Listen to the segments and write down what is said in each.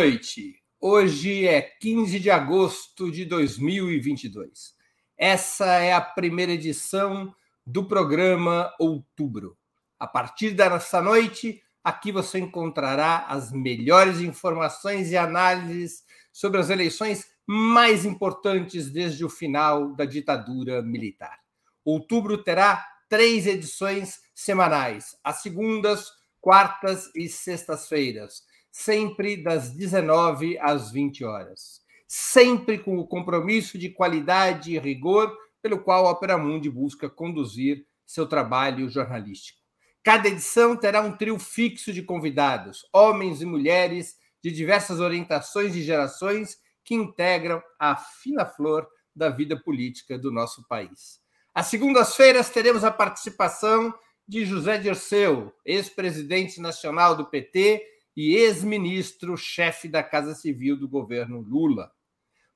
Noite. Hoje é 15 de agosto de 2022. Essa é a primeira edição do programa Outubro. A partir dessa noite, aqui você encontrará as melhores informações e análises sobre as eleições mais importantes desde o final da ditadura militar. Outubro terá três edições semanais, às segundas, quartas e sextas-feiras sempre das 19 às 20 horas. Sempre com o compromisso de qualidade e rigor pelo qual a Opera Mundi busca conduzir seu trabalho jornalístico. Cada edição terá um trio fixo de convidados, homens e mulheres de diversas orientações e gerações que integram a fina flor da vida política do nosso país. Às segundas-feiras teremos a participação de José Dirceu, ex-presidente nacional do PT e ex-ministro, chefe da Casa Civil do governo Lula.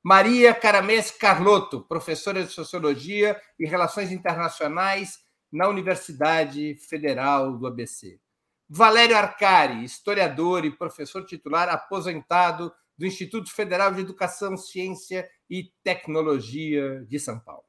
Maria Caramés Carlotto, professora de Sociologia e Relações Internacionais na Universidade Federal do ABC. Valério Arcari, historiador e professor titular aposentado do Instituto Federal de Educação, Ciência e Tecnologia de São Paulo.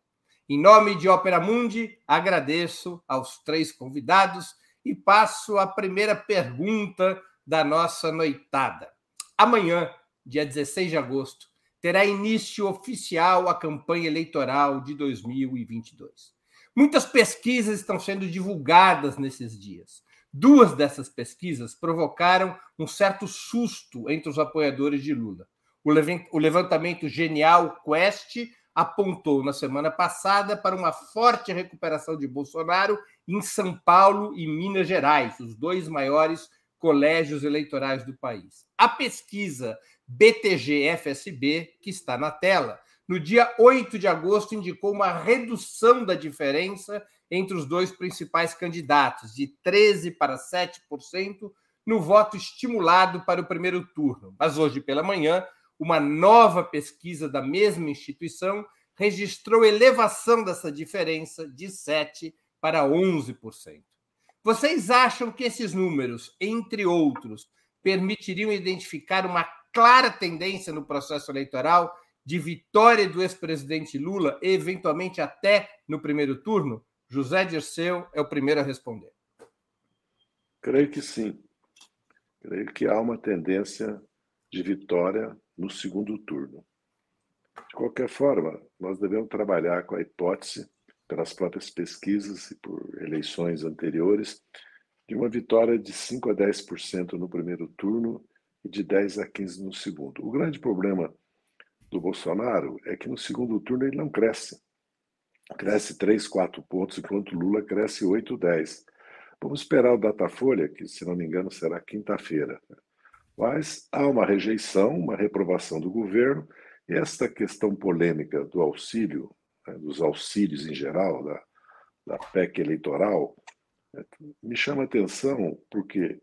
Em nome de Ópera Mundi, agradeço aos três convidados e passo a primeira pergunta da nossa noitada. Amanhã, dia 16 de agosto, terá início oficial a campanha eleitoral de 2022. Muitas pesquisas estão sendo divulgadas nesses dias. Duas dessas pesquisas provocaram um certo susto entre os apoiadores de Lula. O levantamento Genial Quest apontou na semana passada para uma forte recuperação de Bolsonaro em São Paulo e Minas Gerais, os dois maiores colégios eleitorais do país. A pesquisa BTG-FSB, que está na tela, no dia 8 de agosto indicou uma redução da diferença entre os dois principais candidatos, de 13% para 7%, no voto estimulado para o primeiro turno. Mas hoje pela manhã, uma nova pesquisa da mesma instituição registrou elevação dessa diferença de 7% para 11%. Vocês acham que esses números, entre outros, permitiriam identificar uma clara tendência no processo eleitoral de vitória do ex-presidente Lula, eventualmente até no primeiro turno? José Dirceu é o primeiro a responder. Creio que sim. Creio que há uma tendência de vitória no segundo turno. De qualquer forma, nós devemos trabalhar com a hipótese pelas próprias pesquisas e por eleições anteriores, de uma vitória de 5 a 10% no primeiro turno e de 10 a 15 no segundo. O grande problema do Bolsonaro é que no segundo turno ele não cresce. Cresce 3, 4 pontos, enquanto Lula cresce 8, 10. Vamos esperar o Datafolha, que, se não me engano, será quinta-feira. Mas há uma rejeição, uma reprovação do governo, e esta questão polêmica do auxílio né, dos auxílios em geral, da, da PEC eleitoral, né, me chama a atenção porque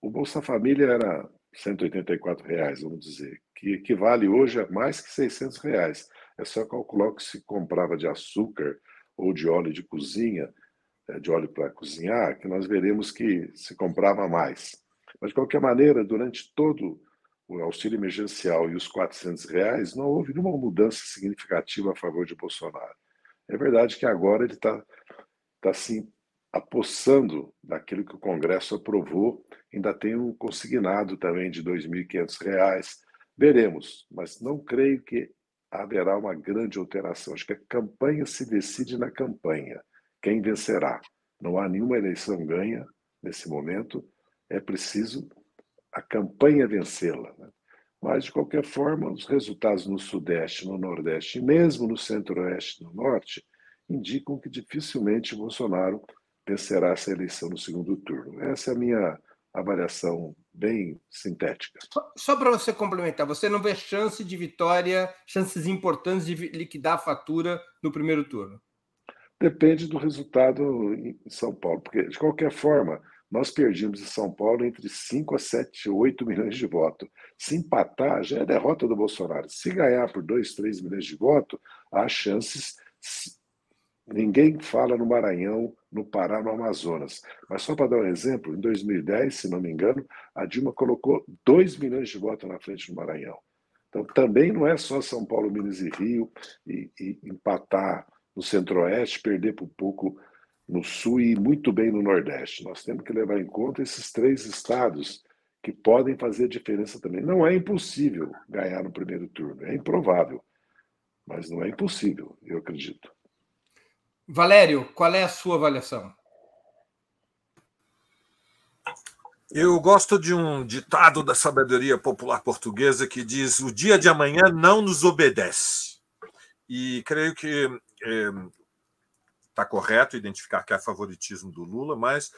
o Bolsa Família era 184 reais, vamos dizer, que equivale hoje a mais que 600 reais. É só calcular o que se comprava de açúcar ou de óleo de cozinha, é, de óleo para cozinhar, que nós veremos que se comprava mais. Mas, de qualquer maneira, durante todo o auxílio emergencial e os 400 reais, não houve nenhuma mudança significativa a favor de Bolsonaro. É verdade que agora ele está tá, se apossando daquilo que o Congresso aprovou, ainda tem um consignado também de R$ 2.500. Veremos, mas não creio que haverá uma grande alteração. Acho que a campanha se decide na campanha. Quem vencerá? Não há nenhuma eleição ganha nesse momento. É preciso a campanha vencê-la. Né? Mas, de qualquer forma, os resultados no Sudeste, no Nordeste e mesmo no Centro-Oeste e no Norte indicam que dificilmente Bolsonaro vencerá essa eleição no segundo turno. Essa é a minha avaliação bem sintética. Só, só para você complementar, você não vê chance de vitória, chances importantes de liquidar a fatura no primeiro turno? Depende do resultado em São Paulo, porque, de qualquer forma, nós perdemos em São Paulo entre 5 a 7, 8 milhões de votos. Se empatar, já é derrota do Bolsonaro. Se ganhar por 2, 3 milhões de votos, há chances Ninguém fala no Maranhão, no Pará, no Amazonas. Mas só para dar um exemplo, em 2010, se não me engano, a Dilma colocou 2 milhões de votos na frente do Maranhão. Então, também não é só São Paulo, Minas e Rio e, e empatar no Centro-Oeste, perder por pouco no Sul e muito bem no Nordeste. Nós temos que levar em conta esses três estados que podem fazer diferença também. Não é impossível ganhar no primeiro turno, é improvável, mas não é impossível, eu acredito. Valério, qual é a sua avaliação? Eu gosto de um ditado da sabedoria popular portuguesa que diz: o dia de amanhã não nos obedece. E creio que está correto identificar que há favoritismo do Lula, mas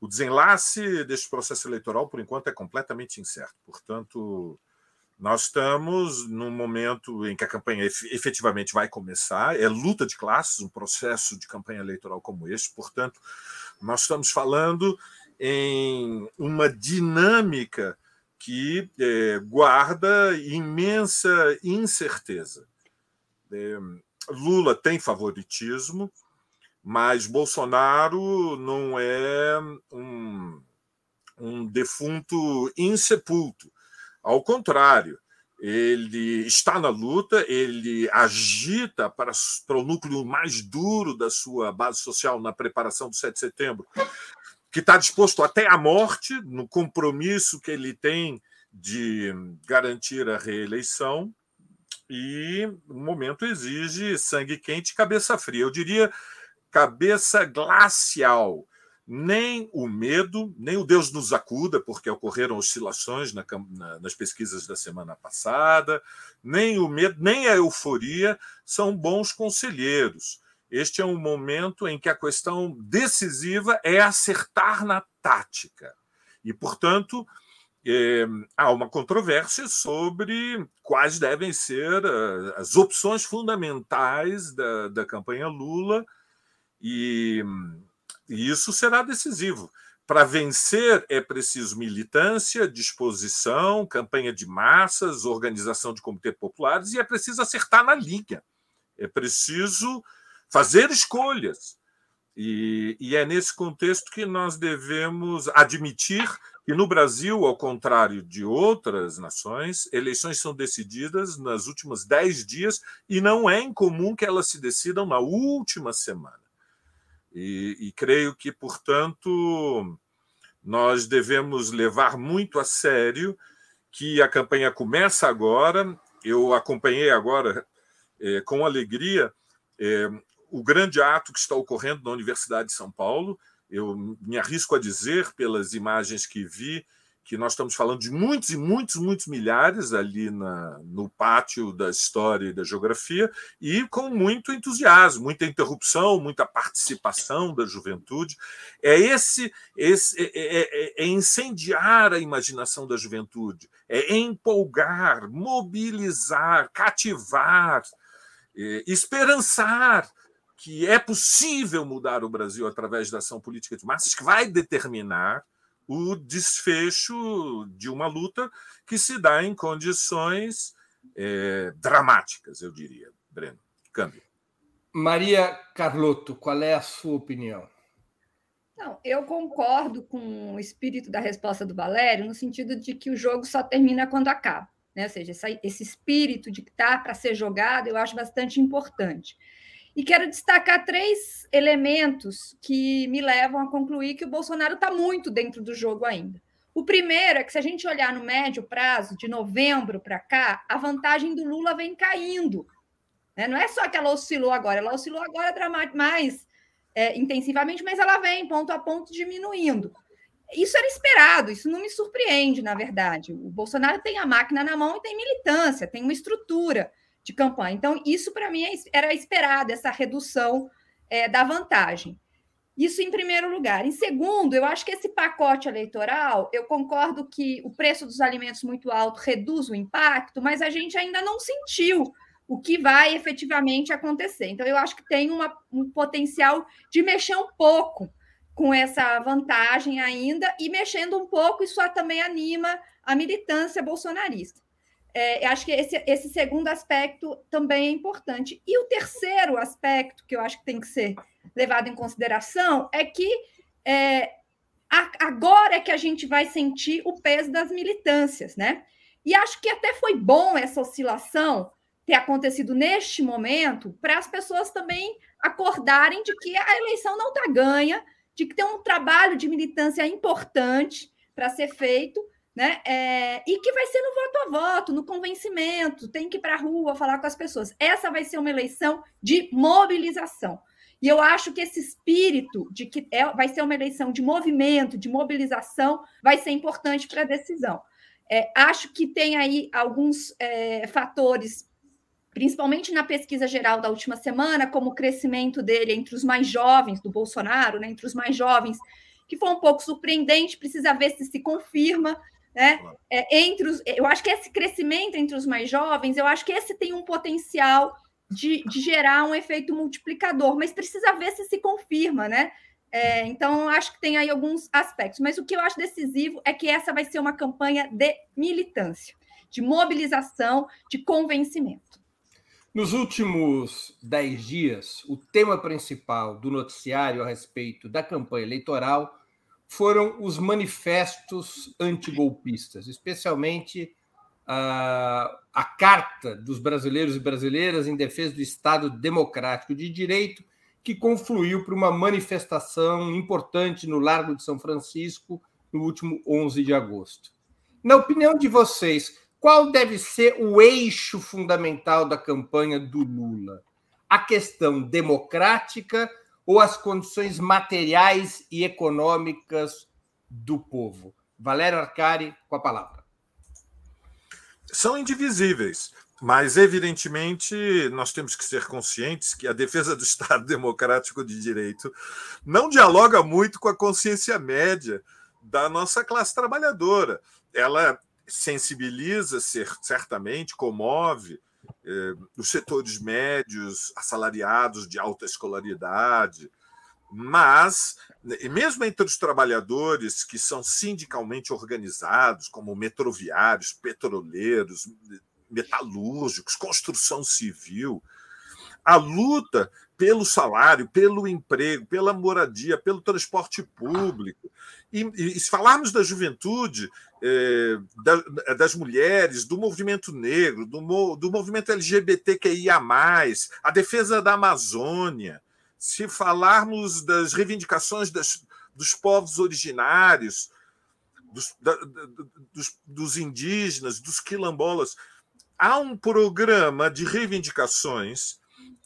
o desenlace deste processo eleitoral, por enquanto, é completamente incerto. Portanto, nós estamos num momento em que a campanha efetivamente vai começar, é luta de classes, um processo de campanha eleitoral como este, portanto, nós estamos falando em uma dinâmica que é, guarda imensa incerteza. É, Lula tem favoritismo, mas Bolsonaro não é um, um defunto insepulto ao contrário, ele está na luta, ele agita para, para o núcleo mais duro da sua base social na preparação do 7 de setembro, que está disposto até à morte no compromisso que ele tem de garantir a reeleição. E o momento exige sangue quente e cabeça fria. Eu diria cabeça glacial nem o medo, nem o Deus nos acuda, porque ocorreram oscilações na, na, nas pesquisas da semana passada, nem o medo, nem a euforia são bons conselheiros. Este é um momento em que a questão decisiva é acertar na tática. E, portanto, é, há uma controvérsia sobre quais devem ser eh, as opções fundamentais da, da campanha Lula. E e isso será decisivo. Para vencer é preciso militância, disposição, campanha de massas, organização de comitês populares e é preciso acertar na linha. É preciso fazer escolhas. E, e, é nesse contexto que nós devemos admitir que no Brasil, ao contrário de outras nações, eleições são decididas nas últimas dez dias e não é incomum que elas se decidam na última semana. E, e creio que, portanto, nós devemos levar muito a sério que a campanha começa agora. Eu acompanhei agora é, com alegria é, o grande ato que está ocorrendo na Universidade de São Paulo. Eu me arrisco a dizer, pelas imagens que vi, que nós estamos falando de muitos e muitos, muitos milhares ali na, no pátio da história e da geografia, e com muito entusiasmo, muita interrupção, muita participação da juventude. É esse, esse é, é, é, é incendiar a imaginação da juventude, é empolgar, mobilizar, cativar, é, esperançar que é possível mudar o Brasil através da ação política de massas, que vai determinar o desfecho de uma luta que se dá em condições é, dramáticas, eu diria. Breno, câmbio. Maria Carlotto, qual é a sua opinião? Não, eu concordo com o espírito da resposta do Valério, no sentido de que o jogo só termina quando acaba. Né? Ou seja, esse espírito de que está para ser jogado, eu acho bastante importante. E quero destacar três elementos que me levam a concluir que o Bolsonaro está muito dentro do jogo ainda. O primeiro é que, se a gente olhar no médio prazo, de novembro para cá, a vantagem do Lula vem caindo. Né? Não é só que ela oscilou agora, ela oscilou agora mais é, intensivamente, mas ela vem ponto a ponto diminuindo. Isso era esperado, isso não me surpreende, na verdade. O Bolsonaro tem a máquina na mão e tem militância, tem uma estrutura de campanha. Então, isso para mim é era esperado, essa redução é, da vantagem. Isso em primeiro lugar. Em segundo, eu acho que esse pacote eleitoral, eu concordo que o preço dos alimentos muito alto reduz o impacto, mas a gente ainda não sentiu o que vai efetivamente acontecer. Então, eu acho que tem uma, um potencial de mexer um pouco com essa vantagem ainda, e mexendo um pouco, isso também anima a militância bolsonarista. É, acho que esse, esse segundo aspecto também é importante. E o terceiro aspecto que eu acho que tem que ser levado em consideração é que é, agora é que a gente vai sentir o peso das militâncias, né? E acho que até foi bom essa oscilação ter acontecido neste momento para as pessoas também acordarem de que a eleição não está ganha, de que tem um trabalho de militância importante para ser feito, né? É, e que vai ser no voto a voto, no convencimento, tem que ir para a rua falar com as pessoas. Essa vai ser uma eleição de mobilização. E eu acho que esse espírito de que é, vai ser uma eleição de movimento, de mobilização, vai ser importante para a decisão. É, acho que tem aí alguns é, fatores, principalmente na pesquisa geral da última semana, como o crescimento dele entre os mais jovens, do Bolsonaro, né, entre os mais jovens, que foi um pouco surpreendente, precisa ver se se confirma. Né? É, entre os, eu acho que esse crescimento entre os mais jovens, eu acho que esse tem um potencial de, de gerar um efeito multiplicador, mas precisa ver se se confirma, né? É, então, acho que tem aí alguns aspectos. Mas o que eu acho decisivo é que essa vai ser uma campanha de militância, de mobilização, de convencimento. Nos últimos dez dias, o tema principal do noticiário a respeito da campanha eleitoral foram os manifestos antigolpistas, especialmente a, a Carta dos Brasileiros e Brasileiras em Defesa do Estado Democrático de Direito, que confluiu para uma manifestação importante no Largo de São Francisco no último 11 de agosto. Na opinião de vocês, qual deve ser o eixo fundamental da campanha do Lula? A questão democrática ou as condições materiais e econômicas do povo? Valério Arcari, com a palavra são indivisíveis. Mas, evidentemente, nós temos que ser conscientes que a defesa do Estado Democrático de Direito não dialoga muito com a consciência média da nossa classe trabalhadora. Ela sensibiliza, certamente, comove eh, os setores médios, assalariados de alta escolaridade, mas, mesmo entre os trabalhadores que são sindicalmente organizados, como metroviários, petroleiros, metalúrgicos, construção civil, a luta pelo salário, pelo emprego, pela moradia, pelo transporte público. E, e se falarmos da juventude, eh, da, das mulheres, do movimento negro, do, do movimento LGBTQIA, a defesa da Amazônia, se falarmos das reivindicações das, dos povos originários, dos, da, dos, dos indígenas, dos quilombolas, há um programa de reivindicações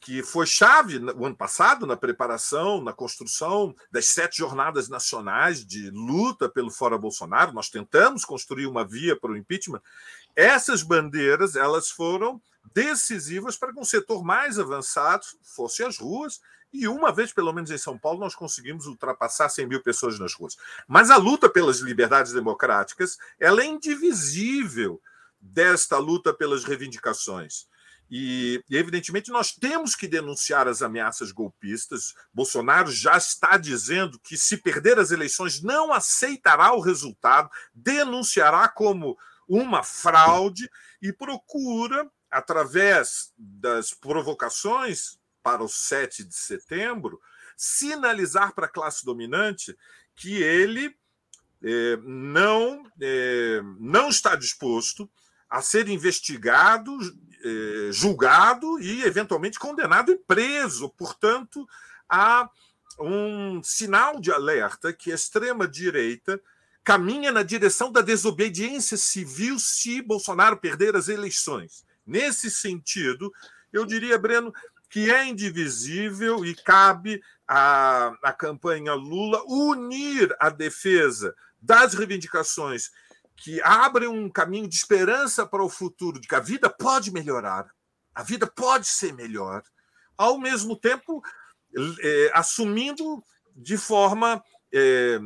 que foi chave no ano passado na preparação, na construção das sete jornadas nacionais de luta pelo fora Bolsonaro. Nós tentamos construir uma via para o impeachment. Essas bandeiras elas foram decisivas para que um setor mais avançado fosse às ruas e uma vez, pelo menos em São Paulo, nós conseguimos ultrapassar 100 mil pessoas nas ruas. Mas a luta pelas liberdades democráticas ela é indivisível desta luta pelas reivindicações. E, evidentemente, nós temos que denunciar as ameaças golpistas. Bolsonaro já está dizendo que, se perder as eleições, não aceitará o resultado, denunciará como uma fraude e procura, através das provocações para o 7 de setembro, sinalizar para a classe dominante que ele é, não, é, não está disposto a ser investigado, é, julgado e, eventualmente, condenado e preso. Portanto, há um sinal de alerta que a extrema-direita caminha na direção da desobediência civil se Bolsonaro perder as eleições. Nesse sentido, eu diria, Breno, que é indivisível e cabe à, à campanha Lula unir a defesa das reivindicações que abrem um caminho de esperança para o futuro, de que a vida pode melhorar, a vida pode ser melhor, ao mesmo tempo é, assumindo de forma é,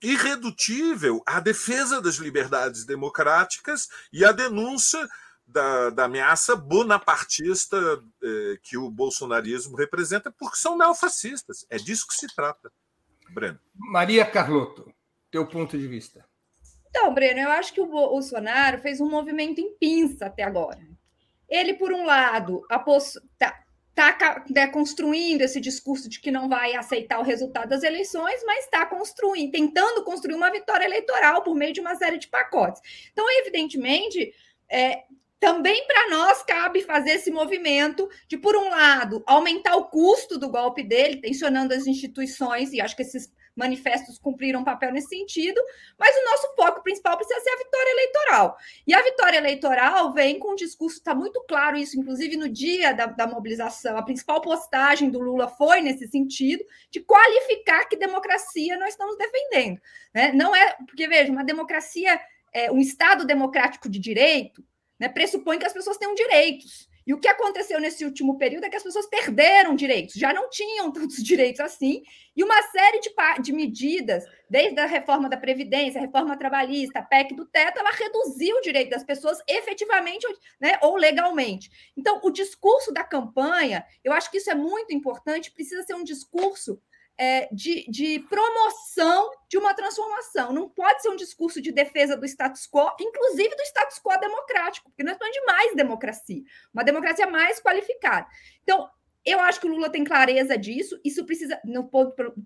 irredutível a defesa das liberdades democráticas e a denúncia da, da ameaça bonapartista eh, que o bolsonarismo representa, porque são neofascistas. É disso que se trata, Breno. Maria Carlotto, teu ponto de vista. Então, Breno, eu acho que o Bolsonaro fez um movimento em pinça até agora. Ele, por um lado, está tá, né, construindo esse discurso de que não vai aceitar o resultado das eleições, mas está construindo, tentando construir uma vitória eleitoral por meio de uma série de pacotes. Então, evidentemente, é, também para nós cabe fazer esse movimento de, por um lado, aumentar o custo do golpe dele, tensionando as instituições, e acho que esses manifestos cumpriram um papel nesse sentido, mas o nosso foco principal precisa ser a vitória eleitoral. E a vitória eleitoral vem com um discurso, está muito claro isso, inclusive no dia da, da mobilização, a principal postagem do Lula foi nesse sentido, de qualificar que democracia nós estamos defendendo. Né? Não é, porque veja, uma democracia, é, um Estado democrático de direito, né, pressupõe que as pessoas tenham direitos. E o que aconteceu nesse último período é que as pessoas perderam direitos, já não tinham tantos direitos assim, e uma série de, de medidas, desde a reforma da Previdência, a reforma trabalhista, a PEC do teto, ela reduziu o direito das pessoas efetivamente né, ou legalmente. Então, o discurso da campanha, eu acho que isso é muito importante, precisa ser um discurso é, de, de, promoção de uma transformação. Não pode ser um discurso de defesa do status quo, inclusive do status quo democrático, porque nós estamos de mais democracia, uma democracia mais qualificada. Então, eu acho que o Lula tem clareza disso, isso precisa, no,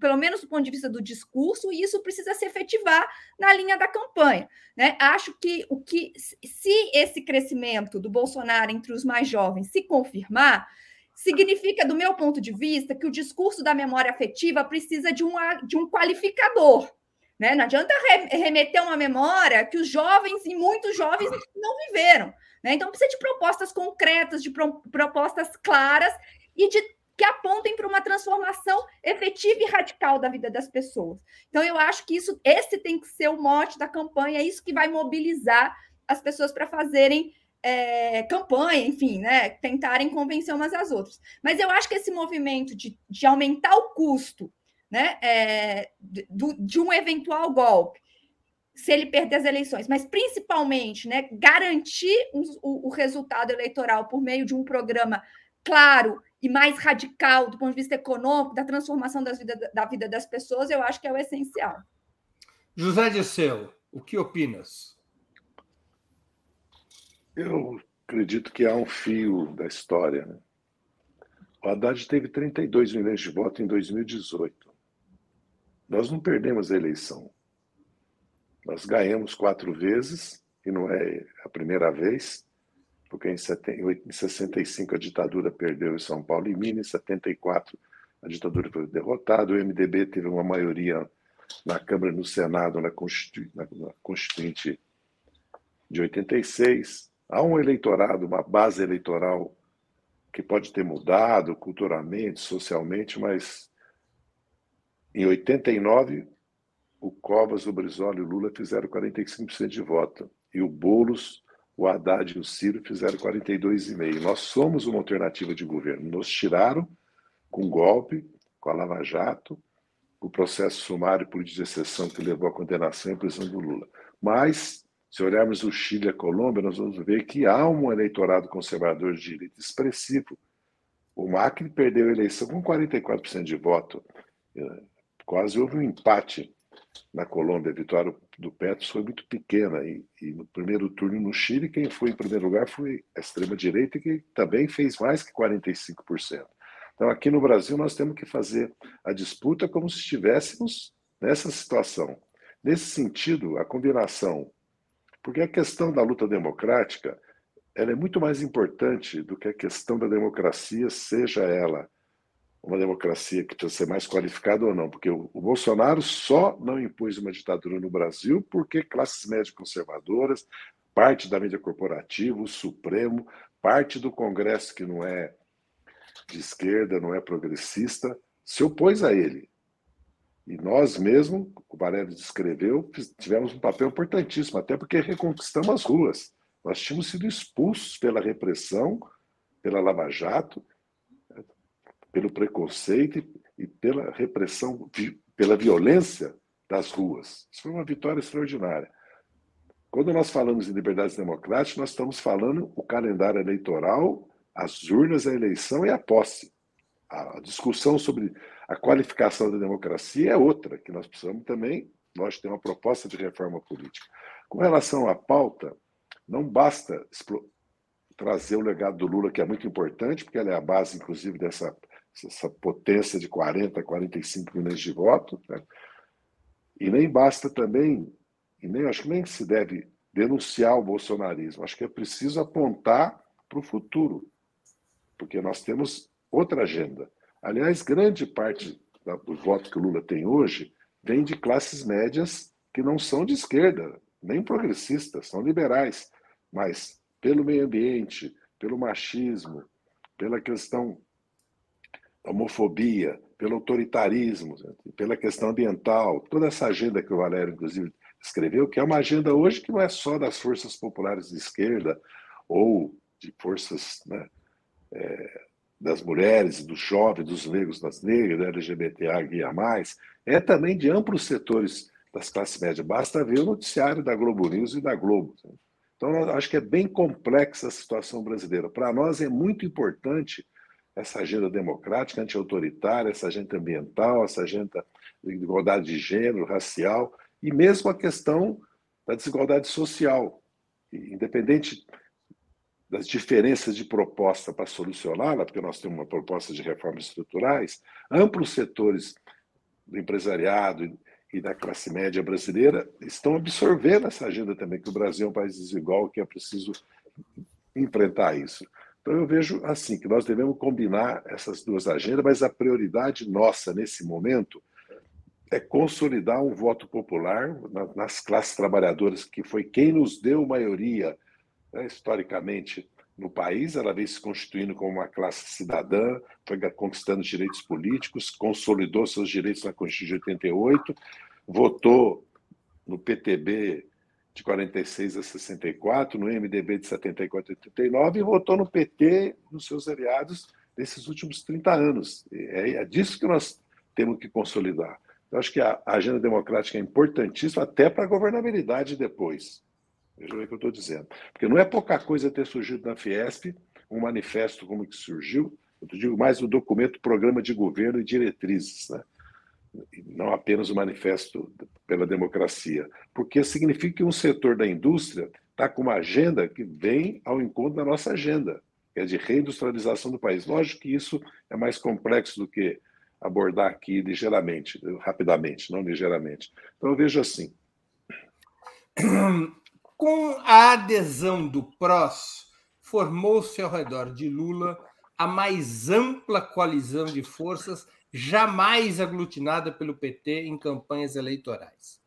pelo menos do ponto de vista do discurso, e isso precisa se efetivar na linha da campanha. Né? Acho que o que se esse crescimento do Bolsonaro entre os mais jovens se confirmar, significa, do meu ponto de vista, que o discurso da memória afetiva precisa de, uma, de um qualificador. Né? Não adianta remeter uma memória que os jovens e muitos jovens não viveram. Né? Então, precisa de propostas concretas, de pro, propostas claras e de que apontem para uma transformação efetiva e radical da vida das pessoas. Então, eu acho que isso, esse tem que ser o mote da campanha, é isso que vai mobilizar as pessoas para fazerem é, campanha, enfim, né, tentarem convencer umas às outras. Mas eu acho que esse movimento de, de aumentar o custo né, é, do, de um eventual golpe, se ele perder as eleições, mas principalmente né, garantir o, o resultado eleitoral por meio de um programa claro e mais radical do ponto de vista econômico, da transformação das vida, da vida das pessoas, eu acho que é o essencial. José Disseu, o que opinas? Eu acredito que há um fio da história. Né? O Haddad teve 32 milhões de votos em 2018. Nós não perdemos a eleição. Nós ganhamos quatro vezes, e não é a primeira vez, porque em 65 a ditadura perdeu em São Paulo e Minas, em 74 a ditadura foi derrotada, o MDB teve uma maioria na Câmara no Senado, na Constituinte de 86, Há um eleitorado, uma base eleitoral que pode ter mudado culturalmente, socialmente, mas em 89 o Covas, o Brizola e o Lula fizeram 45% de voto e o Boulos, o Haddad e o Ciro fizeram 42,5%. Nós somos uma alternativa de governo. Nos tiraram com golpe, com a Lava Jato, o processo sumário por exceção que levou à condenação e prisão do Lula. Mas se olharmos o Chile e a Colômbia, nós vamos ver que há um eleitorado conservador de direita expressivo. O Macri perdeu a eleição com 44% de voto. É, quase houve um empate na Colômbia. A vitória do Petro foi muito pequena. E, e, no primeiro turno no Chile, quem foi em primeiro lugar foi a extrema-direita, que também fez mais que 45%. Então, aqui no Brasil, nós temos que fazer a disputa como se estivéssemos nessa situação. Nesse sentido, a combinação porque a questão da luta democrática ela é muito mais importante do que a questão da democracia, seja ela uma democracia que precisa ser mais qualificada ou não, porque o, Bolsonaro só não impôs uma ditadura no Brasil porque classes médias conservadoras, parte da mídia corporativa, o Supremo, parte do Congresso que não é de esquerda, não é progressista, se opôs a ele. E nós mesmo, o Valério descreveu, tivemos um papel importantíssimo, até porque reconquistamos as ruas. Nós tínhamos sido expulsos pela repressão, pela Lava Jato, pelo preconceito e pela repressão, pela violência das ruas. Isso foi uma vitória extraordinária. Quando nós falamos em liberdades democráticas, nós estamos falando o calendário eleitoral, as urnas, a eleição e a posse. A discussão sobre a qualificação da democracia é outra, que nós precisamos também Nós temos uma proposta de reforma política. Com relação à pauta, não basta trazer o legado do Lula, que é muito importante, porque ela é a base, inclusive, dessa essa potência de 40, 45 milhões de votos. Né? E nem basta também, e nem acho que nem se deve denunciar o bolsonarismo. Acho que é preciso apontar para o futuro, porque nós temos outra agenda. Aliás, grande parte do voto que o Lula tem hoje vem de classes médias que não são de esquerda, nem progressistas, são liberais, mas pelo meio ambiente, pelo machismo, pela questão da homofobia, pelo autoritarismo, pela questão ambiental, toda essa agenda que o Valério, inclusive, escreveu, que é uma agenda hoje que não é só das forças populares de esquerda ou de forças né, é, das mulheres, dos jovens, dos negros, das negras, da LGBTA, guia mais, é também de amplos setores das classes médias. Basta ver o noticiário da Globo News e da Globo. Então, acho que é bem complexa a situação brasileira. Para nós é muito importante essa agenda democrática, anti-autoritária, essa agenda ambiental, essa agenda de igualdade de gênero, racial, e mesmo a questão da desigualdade social. Independente das diferenças de proposta para solucioná-la, porque nós temos uma proposta de reformas estruturais, amplos setores do empresariado e da classe média brasileira estão absorvendo essa agenda também, que o Brasil é um país desigual, que é preciso enfrentar isso. Então eu vejo assim que nós devemos combinar essas duas agendas, mas a prioridade nossa nesse momento é consolidar um voto popular nas classes trabalhadoras, que foi quem nos deu maioria né, historicamente no país, ela vem se constituindo como uma classe cidadã, foi conquistando direitos políticos, consolidou seus direitos na Constituição de 88, votou no PTB de 46 a 64, no MDB de 74 a 89 e votou no PT, nos seus aliados, nesses últimos 30 anos. É, é disso que nós temos que consolidar. Eu acho que a agenda democrática é importantíssima até para a governabilidade depois. Veja o que eu estou dizendo. Porque não é pouca coisa ter surgido na Fiesp um manifesto como que surgiu, eu digo mais um documento, programa de governo e diretrizes, né? não apenas o manifesto pela democracia, porque significa que um setor da indústria está com uma agenda que vem ao encontro da nossa agenda, que é de reindustrialização do país. Lógico que isso é mais complexo do que abordar aqui ligeiramente, rapidamente, não ligeiramente. Então eu vejo assim. Com a adesão do PROS, formou-se ao redor de Lula a mais ampla coalizão de forças jamais aglutinada pelo PT em campanhas eleitorais.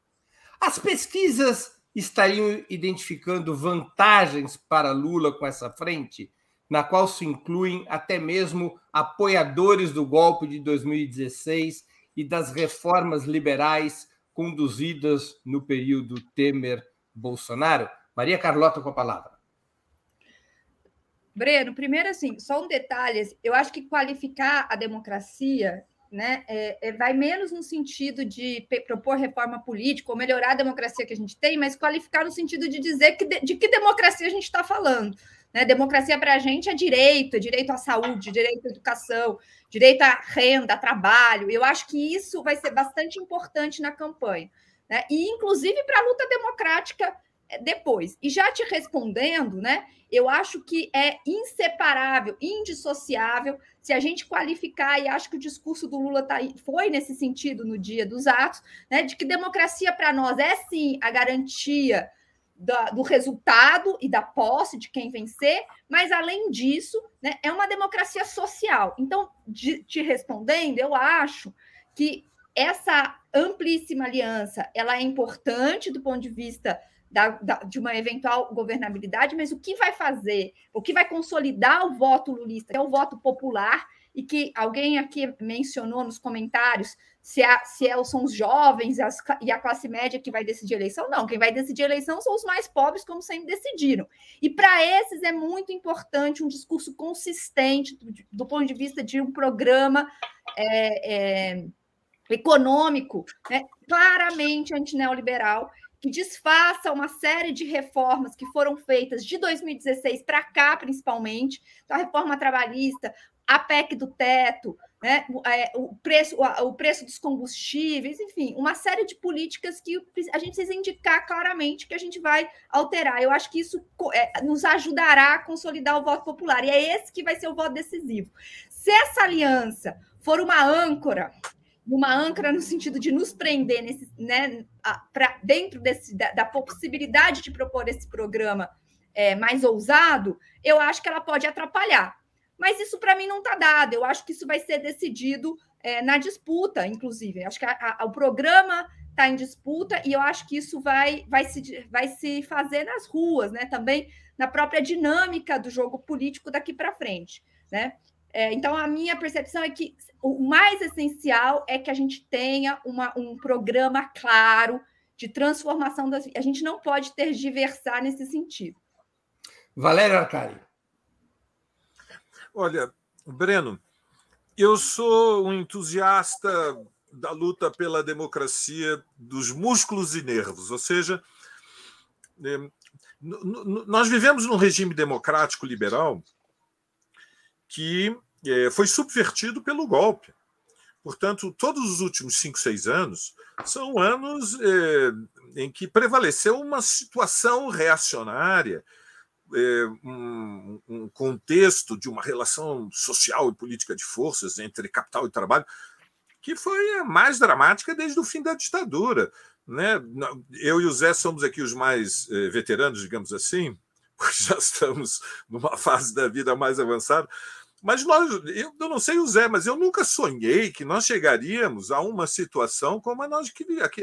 As pesquisas estariam identificando vantagens para Lula com essa frente, na qual se incluem até mesmo apoiadores do golpe de 2016 e das reformas liberais conduzidas no período Temer Bolsonaro. Maria Carlota com a palavra. Breno, primeiro assim, só um detalhe, eu acho que qualificar a democracia né, é, é, vai menos no sentido de propor reforma política ou melhorar a democracia que a gente tem, mas qualificar no sentido de dizer que de, de que democracia a gente está falando. Né? Democracia para a gente é direito, é direito à saúde, direito à educação, direito à renda, a trabalho. Eu acho que isso vai ser bastante importante na campanha né? e inclusive para a luta democrática eh, depois. E já te respondendo, né? Eu acho que é inseparável, indissociável, se a gente qualificar, e acho que o discurso do Lula tá, foi nesse sentido no dia dos atos, né? De que democracia para nós é sim a garantia da, do resultado e da posse de quem vencer, mas além disso, né, é uma democracia social. Então, de, te respondendo, eu acho que essa amplíssima aliança ela é importante do ponto de vista da, da, de uma eventual governabilidade, mas o que vai fazer, o que vai consolidar o voto lulista, que é o voto popular, e que alguém aqui mencionou nos comentários se, é, se é, são os jovens as, e a classe média que vai decidir a eleição. Não, quem vai decidir a eleição são os mais pobres, como sempre decidiram. E para esses é muito importante um discurso consistente do, do ponto de vista de um programa. É, é, econômico, né, claramente antineoliberal, que desfaça uma série de reformas que foram feitas de 2016 para cá, principalmente, então, a reforma trabalhista, a PEC do teto, né, é, o, preço, o preço dos combustíveis, enfim, uma série de políticas que a gente precisa indicar claramente que a gente vai alterar. Eu acho que isso é, nos ajudará a consolidar o voto popular, e é esse que vai ser o voto decisivo. Se essa aliança for uma âncora, uma âncora no sentido de nos prender nesse, né, para dentro desse, da, da, possibilidade de propor esse programa é, mais ousado, eu acho que ela pode atrapalhar. Mas isso para mim não está dado. Eu acho que isso vai ser decidido é, na disputa, inclusive. Eu acho que a, a, o programa está em disputa e eu acho que isso vai, vai, se, vai se fazer nas ruas, né? Também na própria dinâmica do jogo político daqui para frente, né? É, então, a minha percepção é que o mais essencial é que a gente tenha uma, um programa claro de transformação das. A gente não pode tergiversar nesse sentido. Valério Arcari. Olha, Breno, eu sou um entusiasta da luta pela democracia dos músculos e nervos, ou seja, é, nós vivemos num regime democrático liberal que foi subvertido pelo golpe. Portanto, todos os últimos cinco, seis anos são anos é, em que prevaleceu uma situação reacionária, é, um, um, contexto de uma relação social e política de forças entre capital e trabalho que foi a mais dramática desde o fim da ditadura. Né? Eu e o Zé somos aqui os mais é, veteranos, digamos assim, porque já estamos numa fase da vida mais avançada. Mas nós, eu, eu não sei o Zé, mas eu nunca sonhei que nós chegaríamos a uma situação como a nós,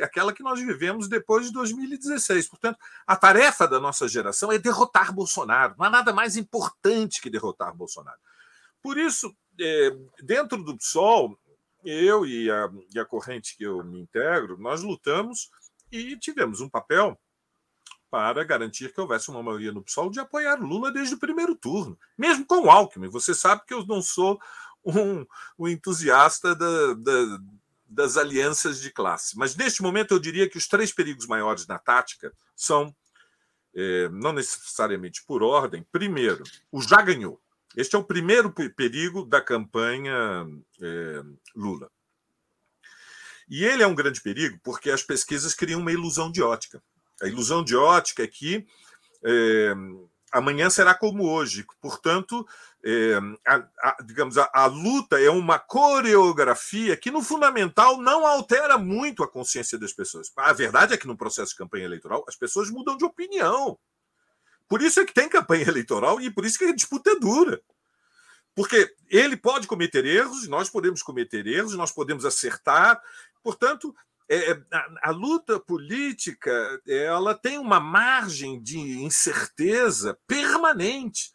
aquela que nós vivemos depois de 2016. Portanto, a tarefa da nossa geração é derrotar Bolsonaro. Não há nada mais importante que derrotar Bolsonaro. Por isso, é, dentro do PSOL, eu e a, e a corrente que eu me integro, nós lutamos e tivemos um papel para garantir que houvesse uma maioria no PSOL de apoiar Lula desde o primeiro turno, mesmo com o Alckmin. Você sabe que eu não sou um, um entusiasta da, da, das alianças de classe. Mas neste momento eu diria que os três perigos maiores na tática são, é, não necessariamente por ordem, primeiro, o já ganhou. Este é o primeiro perigo da campanha é, Lula. E ele é um grande perigo porque as pesquisas criam uma ilusão de ótica. A ilusão de ótica é que é, amanhã será como hoje. Portanto, é, a, a, digamos, a, a, luta é uma coreografia que, no fundamental, não altera muito a consciência das pessoas. A verdade é que, no processo de campanha eleitoral, as pessoas mudam de opinião. Por isso é que tem campanha eleitoral e por isso que a disputa é dura. Porque ele pode cometer erros, nós podemos cometer erros, nós podemos acertar. Portanto, é, é, a, a, luta política ela tem uma margem de incerteza permanente.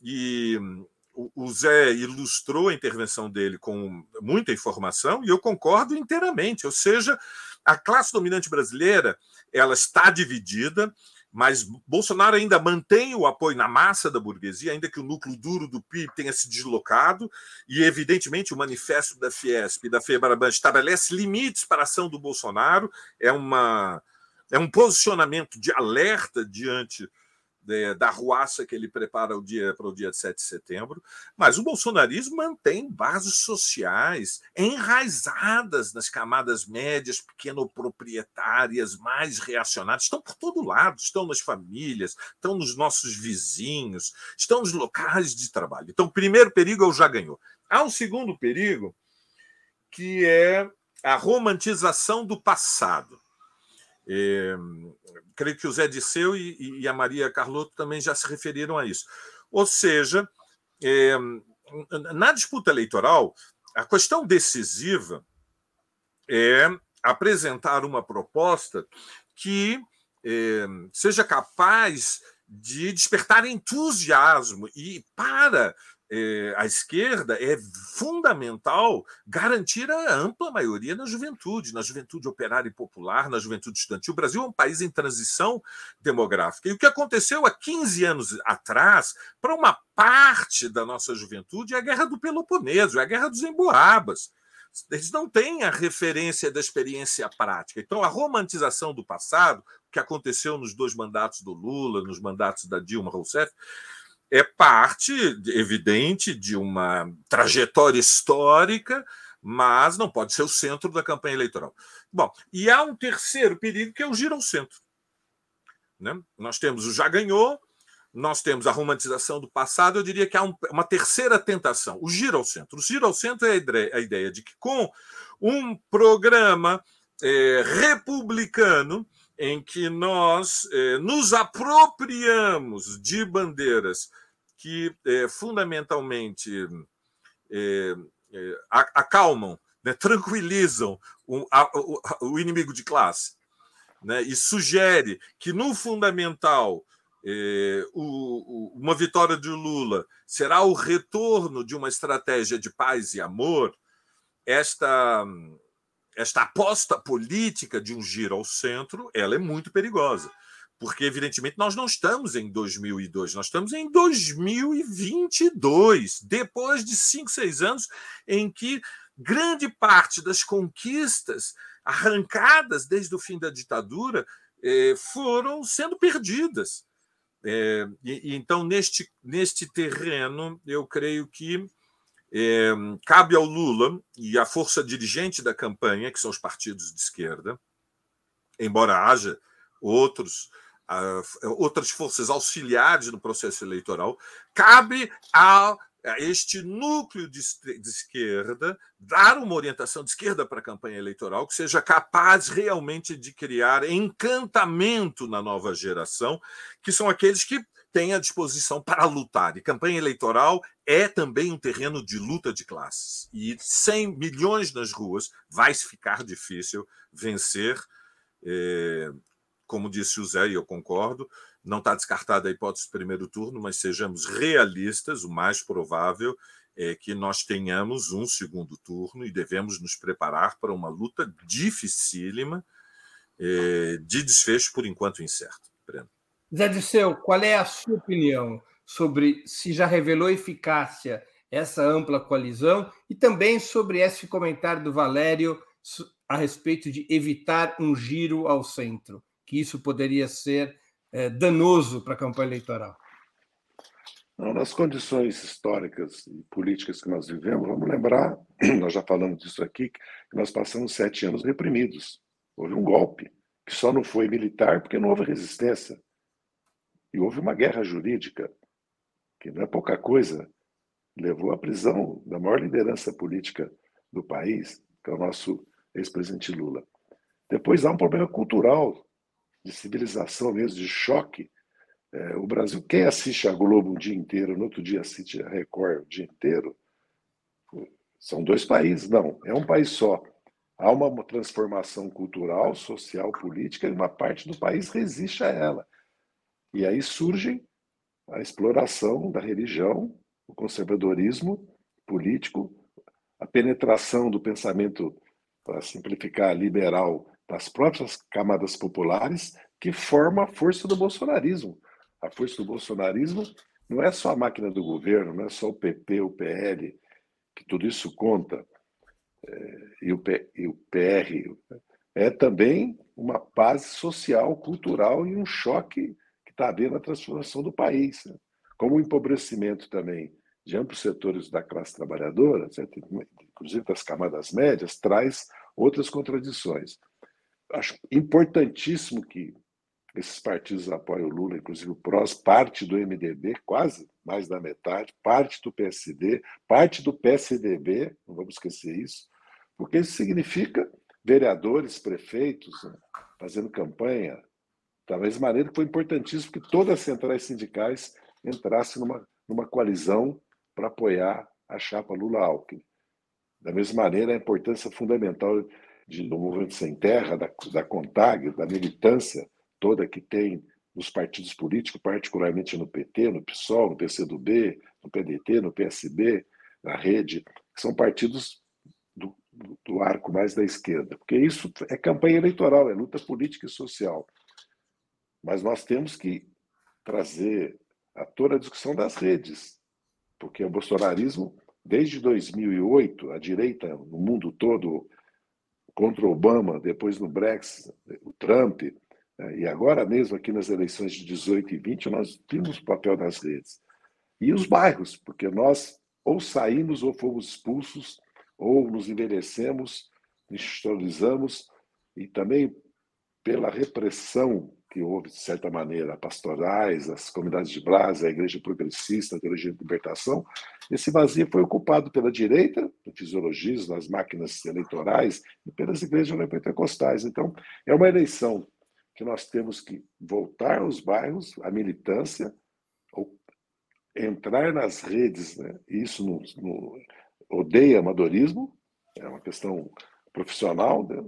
E o Zé ilustrou a intervenção dele com muita informação e eu concordo inteiramente. Ou seja, a classe dominante brasileira ela está dividida mas Bolsonaro ainda mantém o apoio na massa da burguesia, ainda que o núcleo duro do PIB tenha se deslocado, e evidentemente o manifesto da Fiesp e da Febraban estabelece limites para a ação do Bolsonaro, é, uma, é um posicionamento de alerta diante da ruaça que ele prepara o dia, para o dia 7 de setembro, mas o bolsonarismo mantém bases sociais enraizadas nas camadas médias, pequenoproprietárias, mais reacionadas, estão por todo lado, estão nas famílias, estão nos nossos vizinhos, estão nos locais de trabalho. Então, o primeiro perigo é já ganhou. Há um segundo perigo, que é a romantização do passado. É, creio que o Zé Disseu e, e, a Maria Carlotto também já se referiram a isso. Ou seja, é, na disputa eleitoral, a questão decisiva é apresentar uma proposta que é, seja capaz de despertar entusiasmo e para é, esquerda, é fundamental garantir a ampla maioria na juventude, na juventude operária e popular, na juventude estudantil. O Brasil é um país em transição demográfica. E o que aconteceu há 15 anos atrás, para uma parte da nossa juventude, é a Guerra do Peloponeso, é a Guerra dos Emboabas. Eles não têm a referência da experiência prática. Então, a romantização do passado, que aconteceu nos dois mandatos do Lula, nos mandatos da Dilma Rousseff, é parte evidente de uma trajetória histórica, mas não pode ser o centro da campanha eleitoral. Bom, e há um terceiro perigo que é o giro centro. Né? Nós temos o já ganhou, nós temos a romantização do passado, eu diria que há um, uma terceira tentação, o giro ao centro. O giro ao centro é a ideia, a ideia de que, com um programa é, republicano, em que nós é, nos apropriamos de bandeiras que é, fundamentalmente é, acalmam, né, tranquilizam o, a, o, o, inimigo de classe, né, e sugere que no fundamental o, uma vitória de Lula será o retorno de uma estratégia de paz e amor, esta esta aposta política de um giro ao centro, ela é muito perigosa, porque evidentemente nós não estamos em 2002, nós estamos em 2022, depois de cinco, seis anos em que grande parte das conquistas arrancadas desde o fim da ditadura eh, foram sendo perdidas. É, e, então, neste, neste terreno, eu creio que é, cabe ao Lula e à força dirigente da campanha, que são os partidos de esquerda, embora haja outros, uh, outras forças auxiliares no processo eleitoral, cabe a, a este núcleo de, de, esquerda dar uma orientação de esquerda para a campanha eleitoral que seja capaz realmente de criar encantamento na nova geração, que são aqueles que tem à disposição para lutar. E campanha eleitoral é também um terreno de luta de classes. E sem milhões nas ruas vai ficar difícil vencer. É, como disse o Zé, e eu concordo, não está descartada a hipótese do primeiro turno, mas sejamos realistas, o mais provável é que nós tenhamos um segundo turno e devemos nos preparar para uma luta dificílima é, de desfecho, por enquanto incerto. Breno. Zé Disseu, qual é a sua opinião sobre se já revelou eficácia essa ampla coalizão e também sobre esse comentário do Valério a respeito de evitar um giro ao centro, que isso poderia ser é, danoso para a campanha eleitoral? Não, nas condições históricas e políticas que nós vivemos, vamos lembrar, nós já falamos disso aqui, que nós passamos sete anos reprimidos. Houve um golpe, que só não foi militar porque não houve resistência. E houve uma guerra jurídica, que não é pouca coisa, levou à prisão da maior liderança política do país, que é o nosso ex-presidente Lula. Depois há um problema cultural, de civilização mesmo, de choque. É, o Brasil, quem assiste a Globo o dia inteiro, no outro dia assiste a Record o dia inteiro, são dois países, não, é um país só. Há uma transformação cultural, social, política, e uma parte do país resiste a ela. E aí surge a exploração da religião, o conservadorismo político, a penetração do pensamento, para simplificar, liberal das próprias camadas populares, que forma a força do bolsonarismo. A força do bolsonarismo não é só a máquina do governo, não é só o PP, o PL, que tudo isso conta, é, e, o e o PR. É também uma base social, cultural e um choque está havendo a transformação do país, né? como o empobrecimento também de amplos setores da classe trabalhadora, certo? inclusive das camadas médias, traz outras contradições. Acho importantíssimo que esses partidos apoiem o Lula, inclusive o PROS, parte do MDB, quase mais da metade, parte do PSD, parte do PSDB, não vamos esquecer isso, porque isso significa vereadores, prefeitos né, fazendo campanha, da mesma maneira que foi importantíssimo que todas as centrais sindicais entrassem numa, numa coalizão para apoiar a chapa Lula-Alckmin. Da mesma maneira, a importância fundamental de, do Movimento Sem Terra, da, da CONTAG, da militância toda que tem nos partidos políticos, particularmente no PT, no PSOL, no PCdoB, no PDT, no PSB, na Rede, que são partidos do, do arco mais da esquerda. Porque isso é campanha eleitoral, é luta política e social. Mas nós temos que trazer a toda a discussão das redes, porque o bolsonarismo, desde 2008, a direita no mundo todo, contra Obama, depois no Brexit, o Trump, né, e agora mesmo aqui nas eleições de 18 e 20, nós vimos o papel das redes. E os bairros, porque nós ou saímos ou fomos expulsos, ou nos envelhecemos, institucionalizamos, e também pela repressão que houve, de certa maneira, pastorais, as comunidades de Brás, a igreja progressista, a teologia de libertação, esse vazio foi ocupado pela direita, no fisiologismo, nas máquinas eleitorais, e pelas igrejas neopentecostais. Então, é uma eleição que nós temos que voltar aos bairros, à militância, entrar nas redes, né? isso no, no, odeia amadorismo, é uma questão profissional, né?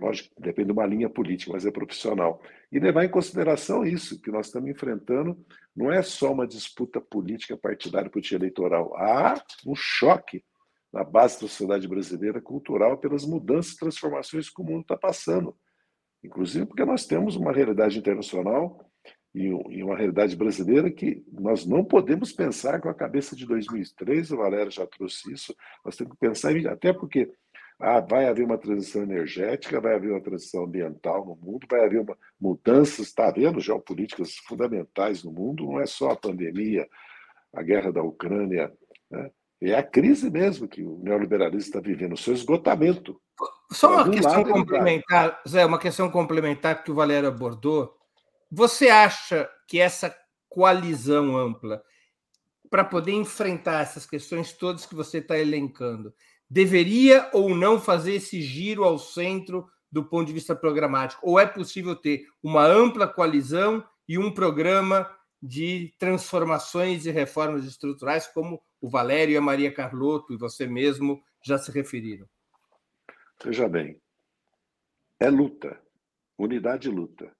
Lógico, depende de uma linha política, mas é profissional. E levar em consideração isso, que nós estamos enfrentando, não é só uma disputa política partidária política eleitoral. Há um choque na base da sociedade brasileira cultural pelas mudanças e transformações que o mundo está passando. Inclusive porque nós temos uma realidade internacional e uma realidade brasileira que nós não podemos pensar com a cabeça de 2003, o Valério já trouxe isso, nós temos que pensar, até porque ah, vai haver uma transição energética, vai haver uma transição ambiental no mundo, vai haver uma mudanças, está havendo geopolíticas fundamentais no mundo, não é só a pandemia, a guerra da Ucrânia, né? é a crise mesmo que o neoliberalismo está vivendo, o seu esgotamento. Só uma questão complementar, Zé, uma questão complementar que o Valério abordou. Você acha que essa coalizão ampla, para poder enfrentar essas questões todas que você está elencando, deveria ou não fazer esse giro ao centro do ponto de vista programático? Ou é possível ter uma ampla coalizão e um programa de transformações e reformas estruturais, como o Valério e a Maria Carlotto e você mesmo já se referiram? Veja bem, é luta, unidade e luta.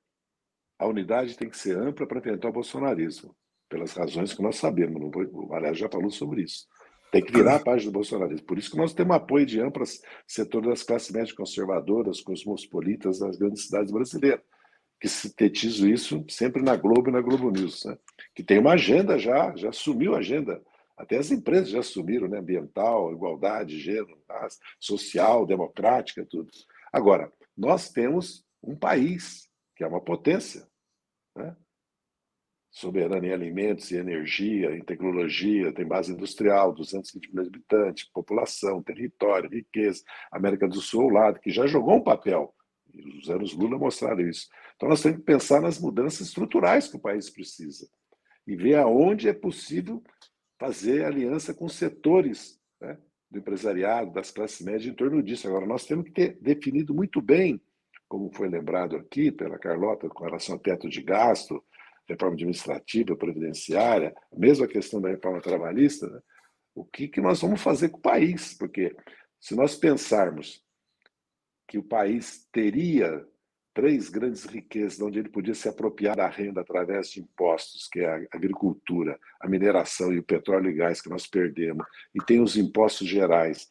A unidade tem que ser ampla para enfrentar o bolsonarismo, pelas razões que nós sabemos. O Valério já falou sobre isso. Tem que virar a página do bolsonarismo. Por isso que nós temos apoio de amplas setores das classes médias conservadoras, cosmopolitas das grandes cidades brasileiras, que sintetizam isso sempre na Globo e na Globo News, né? que tem uma agenda já, já assumiu a agenda. Até as empresas já assumiram, né? ambiental, igualdade, gênero, social, democrática, tudo. Agora, nós temos um país que é uma potência, né? Soberana em alimentos e energia, em tecnologia, tem base industrial, 220 milhões de habitantes, população, território, riqueza, América do Sul ao lado, que já jogou um papel. E os anos Lula mostraram isso. Então nós temos que pensar nas mudanças estruturais que o país precisa e ver aonde é possível fazer aliança com setores né, do empresariado, das classes médias em torno disso. Agora, nós temos que ter definido muito bem, como foi lembrado aqui pela Carlota, com relação ao teto de gasto, reforma administrativa, previdenciária, mesmo a questão da reforma trabalhista, né? o que, que nós vamos fazer com o país? Porque se nós pensarmos que o país teria três grandes riquezas, onde ele podia se apropriar da renda através de impostos, que é a agricultura, a mineração e o petróleo e gás que nós perdemos, e tem os impostos gerais.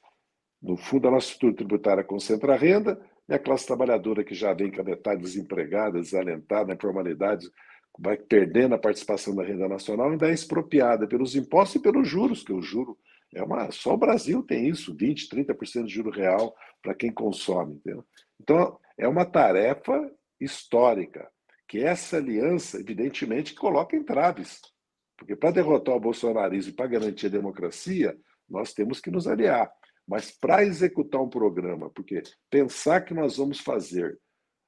No fundo, a nossa estrutura tributária concentra a renda, e a classe trabalhadora que já vem com a metade desempregada, desalentada, na informalidade, vai perdendo a participação da renda nacional ainda é expropriada pelos impostos e pelos juros, que o juro é uma. Só o Brasil tem isso, 20%, 30% de juro real para quem consome. Entendeu? Então, é uma tarefa histórica, que essa aliança, evidentemente, coloca entraves. Porque para derrotar o bolsonarismo e para garantir a democracia, nós temos que nos aliar. Mas para executar um programa, porque pensar que nós vamos fazer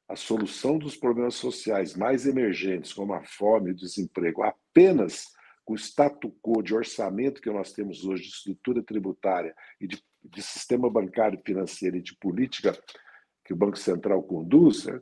a solução dos problemas sociais mais emergentes, como a fome e o desemprego, apenas com o status quo de orçamento que nós temos hoje, de estrutura tributária e de, de sistema bancário financeiro e de política que o Banco Central conduz, né,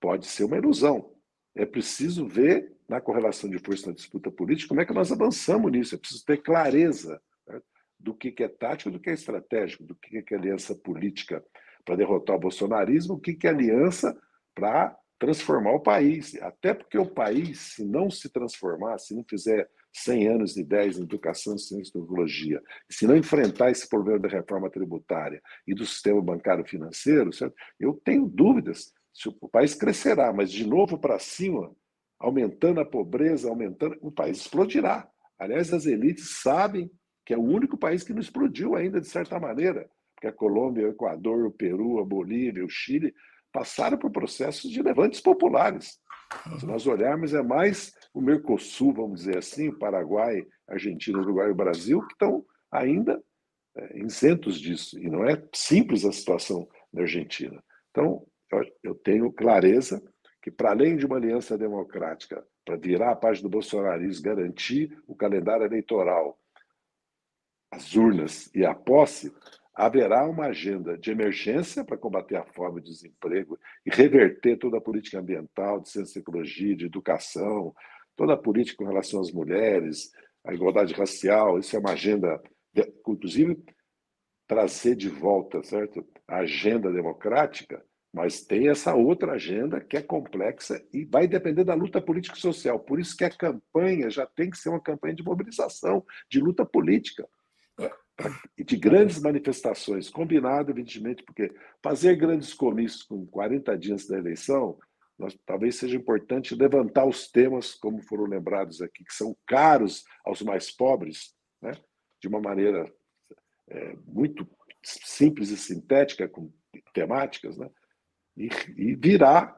pode ser uma ilusão. É preciso ver, na correlação de força na disputa política, como é que nós avançamos nisso. É preciso ter clareza né, do que é tático, do que é estratégico, do que é aliança política para derrotar o bolsonarismo, o que é aliança para transformar o país. Até porque o país, se não se transformar, se não fizer 100 anos de ideias em educação, ciência e tecnologia, se não enfrentar esse problema da reforma tributária e do sistema bancário financeiro, certo? eu tenho dúvidas se o país crescerá, mas de novo para cima, aumentando a pobreza, aumentando, o país explodirá. Aliás, as elites sabem que é o único país que não explodiu ainda, de certa maneira, porque a Colômbia, o Equador, o Peru, a Bolívia, o Chile passaram por processos de levantes populares. Se nós olharmos, é mais o Mercosul, vamos dizer assim, o Paraguai, Argentina, Uruguai e Brasil, que estão ainda é, isentos disso. E não é simples a situação na Argentina. Então, eu tenho clareza que, para além de uma aliança democrática, para virar a página do bolsonarismo, garantir o calendário eleitoral, as urnas e a posse, haverá uma agenda de emergência para combater a fome e o desemprego e reverter toda a política ambiental, de ciência e tecnologia, de educação, toda a política com relação às mulheres, a igualdade racial. Isso é uma agenda, inclusive, trazer de volta certo? a agenda democrática, mas tem essa outra agenda que é complexa e vai depender da luta política e social. Por isso que a campanha já tem que ser uma campanha de mobilização, de luta política de grandes manifestações, combinado, evidentemente, porque fazer grandes comícios com 40 dias da eleição, nós, talvez seja importante levantar os temas, como foram lembrados aqui, que são caros aos mais pobres, né? de uma maneira é, muito simples e sintética, com temáticas, né? e, e virar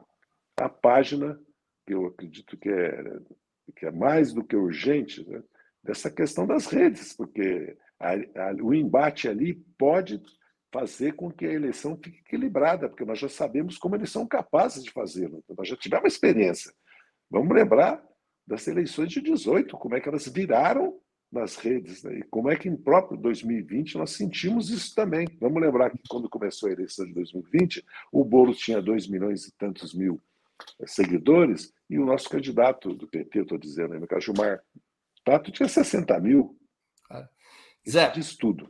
a página, que eu acredito que é, que é mais do que urgente, né? dessa questão das redes, porque a, a, o embate ali pode fazer com que a eleição fique equilibrada, porque nós já sabemos como eles são capazes de fazê-lo. Então, nós já tivemos experiência. Vamos lembrar das eleições de 18, como é que elas viraram nas redes, né? e como é que em próprio 2020 nós sentimos isso também. Vamos lembrar que quando começou a eleição de 2020, o Bolo tinha 2 milhões e tantos mil eh, seguidores, e o nosso candidato do PT, estou dizendo, caso, Gilmar Tato, tinha 60 mil. Zé, diz tudo.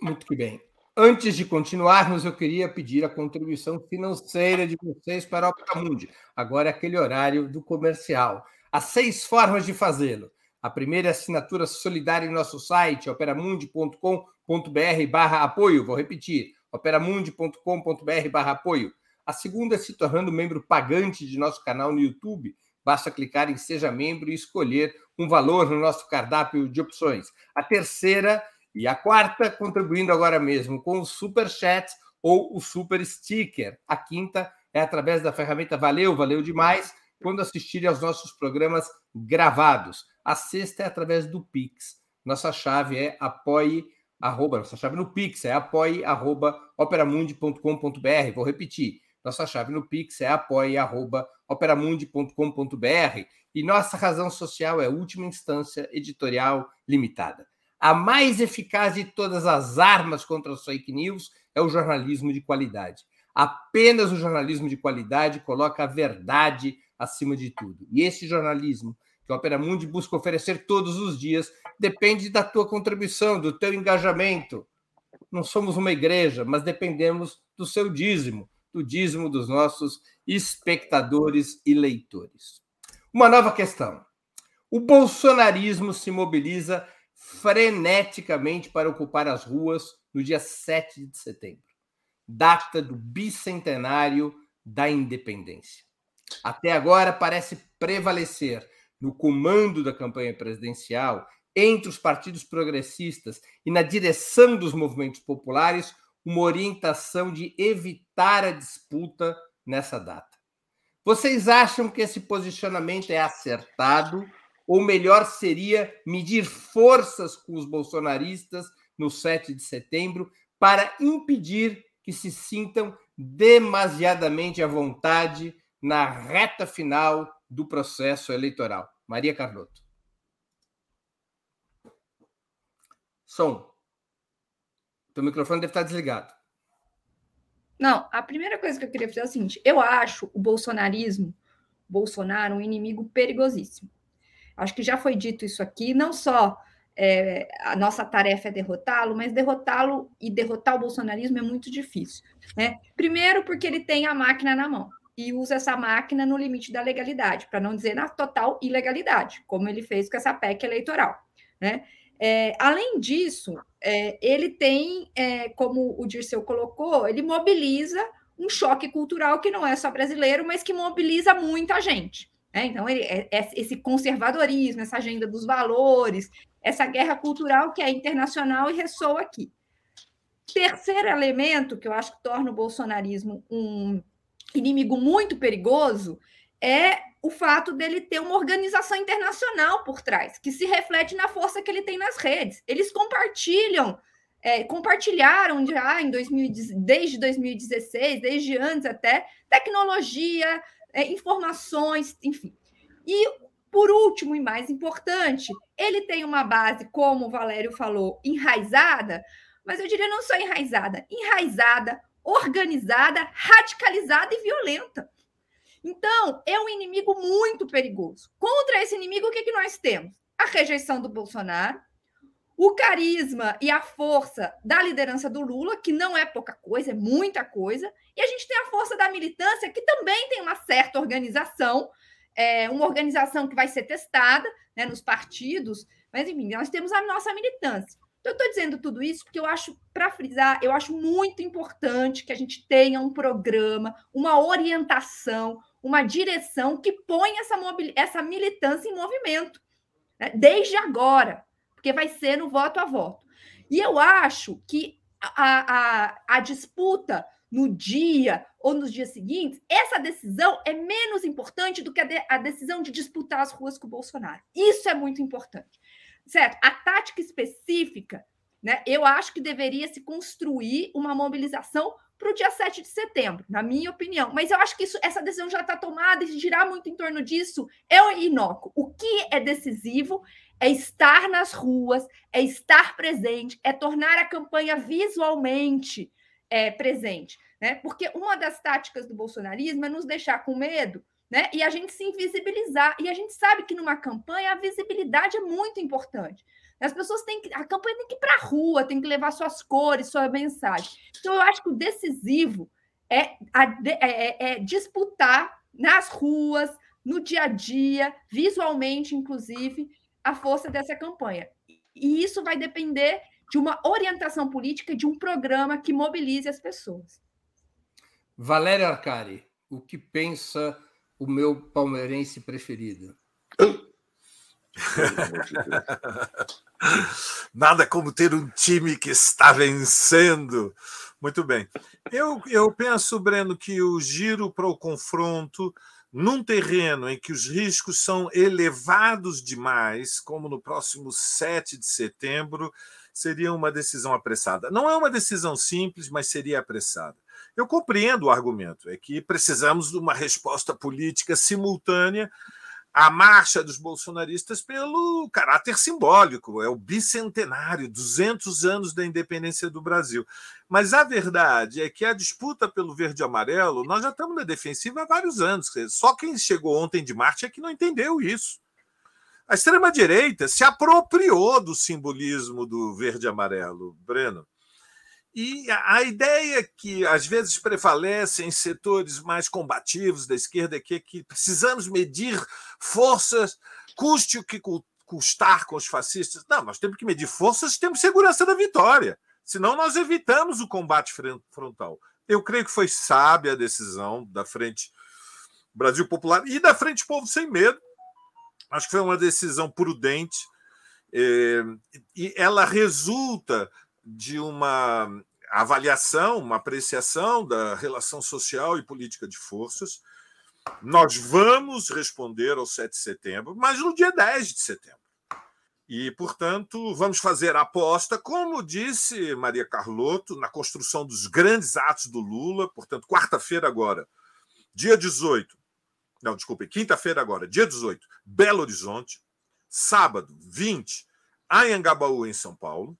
Muito que bem. Antes de continuarmos, eu queria pedir a contribuição financeira de vocês para o Operamundi. Agora é aquele horário do comercial. Há seis formas de fazê-lo. A primeira é assinatura solidária em nosso site, operamundi.com.br barra apoio. Vou repetir, operamundi.com.br barra apoio. A segunda é se tornando membro pagante de nosso canal no YouTube. Basta clicar em Seja Membro e escolher um valor no nosso cardápio de opções. A terceira e a quarta, contribuindo agora mesmo com o Super Chat ou o Super Sticker. A quinta é através da ferramenta Valeu, valeu demais, quando assistirem aos nossos programas gravados. A sexta é através do Pix. Nossa chave é apoie, arroba, nossa chave no Pix é apoie, arroba, operamundi.com.br. Vou repetir. Nossa chave no Pix é apoie, arroba, operamundi.com.br e nossa razão social é última instância editorial limitada. A mais eficaz de todas as armas contra as fake news é o jornalismo de qualidade. Apenas o jornalismo de qualidade coloca a verdade acima de tudo. E esse jornalismo que a Opera Mundi busca oferecer todos os dias depende da tua contribuição, do teu engajamento. Não somos uma igreja, mas dependemos do seu dízimo, do dízimo dos nossos espectadores e leitores. Uma nova questão. O bolsonarismo se mobiliza freneticamente para ocupar as ruas no dia 7 de setembro, data do bicentenário da independência. Até agora parece prevalecer no comando da campanha presidencial, entre os partidos progressistas e na direção dos movimentos populares, uma orientação de evitar a disputa nessa data. Vocês acham que esse posicionamento é acertado? Ou melhor seria medir forças com os bolsonaristas no 7 de setembro para impedir que se sintam demasiadamente à vontade na reta final do processo eleitoral? Maria Carlotto. Som. Teu microfone deve estar desligado. Não, a primeira coisa que eu queria fazer é o seguinte: eu acho o bolsonarismo, Bolsonaro, um inimigo perigosíssimo. Acho que já foi dito isso aqui, não só é, a nossa tarefa é derrotá-lo, mas derrotá-lo e derrotar o bolsonarismo é muito difícil. Né? Primeiro, porque ele tem a máquina na mão e usa essa máquina no limite da legalidade, para não dizer na total ilegalidade, como ele fez com essa PEC eleitoral. Né? É, além disso, é, ele tem, é, como o Dirceu colocou, ele mobiliza um choque cultural que não é só brasileiro, mas que mobiliza muita gente. Né? Então, ele, é, é, esse conservadorismo, essa agenda dos valores, essa guerra cultural que é internacional e ressoa aqui. Terceiro elemento que eu acho que torna o bolsonarismo um inimigo muito perigoso é o fato dele ter uma organização internacional por trás, que se reflete na força que ele tem nas redes. Eles compartilham, é, compartilharam já em 2000, desde 2016, desde antes até, tecnologia, é, informações, enfim. E, por último e mais importante, ele tem uma base, como o Valério falou, enraizada, mas eu diria não só enraizada, enraizada, organizada, radicalizada e violenta. Então, é um inimigo muito perigoso. Contra esse inimigo, o que, que nós temos? A rejeição do Bolsonaro, o carisma e a força da liderança do Lula, que não é pouca coisa, é muita coisa, e a gente tem a força da militância, que também tem uma certa organização, é, uma organização que vai ser testada né, nos partidos, mas enfim, nós temos a nossa militância. Então, eu estou dizendo tudo isso porque eu acho, para frisar, eu acho muito importante que a gente tenha um programa, uma orientação, uma direção que ponha essa, essa militância em movimento, né? desde agora, porque vai ser no voto a voto. E eu acho que a, a, a disputa no dia ou nos dias seguintes, essa decisão é menos importante do que a, de, a decisão de disputar as ruas com o Bolsonaro. Isso é muito importante. Certo? A tática específica, né? Eu acho que deveria se construir uma mobilização para o dia 7 de setembro, na minha opinião. Mas eu acho que isso, essa decisão já está tomada e girar muito em torno disso é inócuo. O que é decisivo é estar nas ruas, é estar presente, é tornar a campanha visualmente é, presente. Né? Porque uma das táticas do bolsonarismo é nos deixar com medo né? E a gente se invisibilizar. E a gente sabe que numa campanha a visibilidade é muito importante. As pessoas têm que. A campanha tem que ir para a rua, tem que levar suas cores, sua mensagem. Então, eu acho que o decisivo é, é, é, é disputar nas ruas, no dia a dia, visualmente, inclusive, a força dessa campanha. E isso vai depender de uma orientação política, de um programa que mobilize as pessoas. Valéria Arcari, o que pensa o meu palmeirense preferido. Nada como ter um time que está vencendo. Muito bem. Eu, eu penso, Breno, que o giro para o confronto num terreno em que os riscos são elevados demais, como no próximo 7 de setembro, seria uma decisão apressada. Não é uma decisão simples, mas seria apressada. Eu compreendo o argumento, é que precisamos de uma resposta política simultânea à marcha dos bolsonaristas pelo caráter simbólico, é o bicentenário, 200 anos da independência do Brasil. Mas a verdade é que a disputa pelo verde e amarelo, nós já estamos na defensiva há vários anos. Só quem chegou ontem de Marte é que não entendeu isso. A extrema-direita se apropriou do simbolismo do verde e amarelo, Breno. E a ideia que às vezes prevalece em setores mais combativos da esquerda é que, que precisamos medir forças, custe o que custar com os fascistas. Não, nós temos que medir forças temos segurança da vitória. Senão nós evitamos o combate frontal. Eu creio que foi sábia a decisão da Frente Brasil Popular e da Frente Povo Sem Medo. Acho que foi uma decisão prudente. Eh, e ela resulta de uma avaliação, uma apreciação da relação social e política de forças. Nós vamos responder ao 7 de setembro, mas no dia 10 de setembro. E, portanto, vamos fazer a aposta, como disse Maria Carlotto, na construção dos grandes atos do Lula, portanto, quarta-feira agora, dia 18. Não, desculpe, quinta-feira agora, dia 18, Belo Horizonte. Sábado, 20, Anhangabaú, em São Paulo.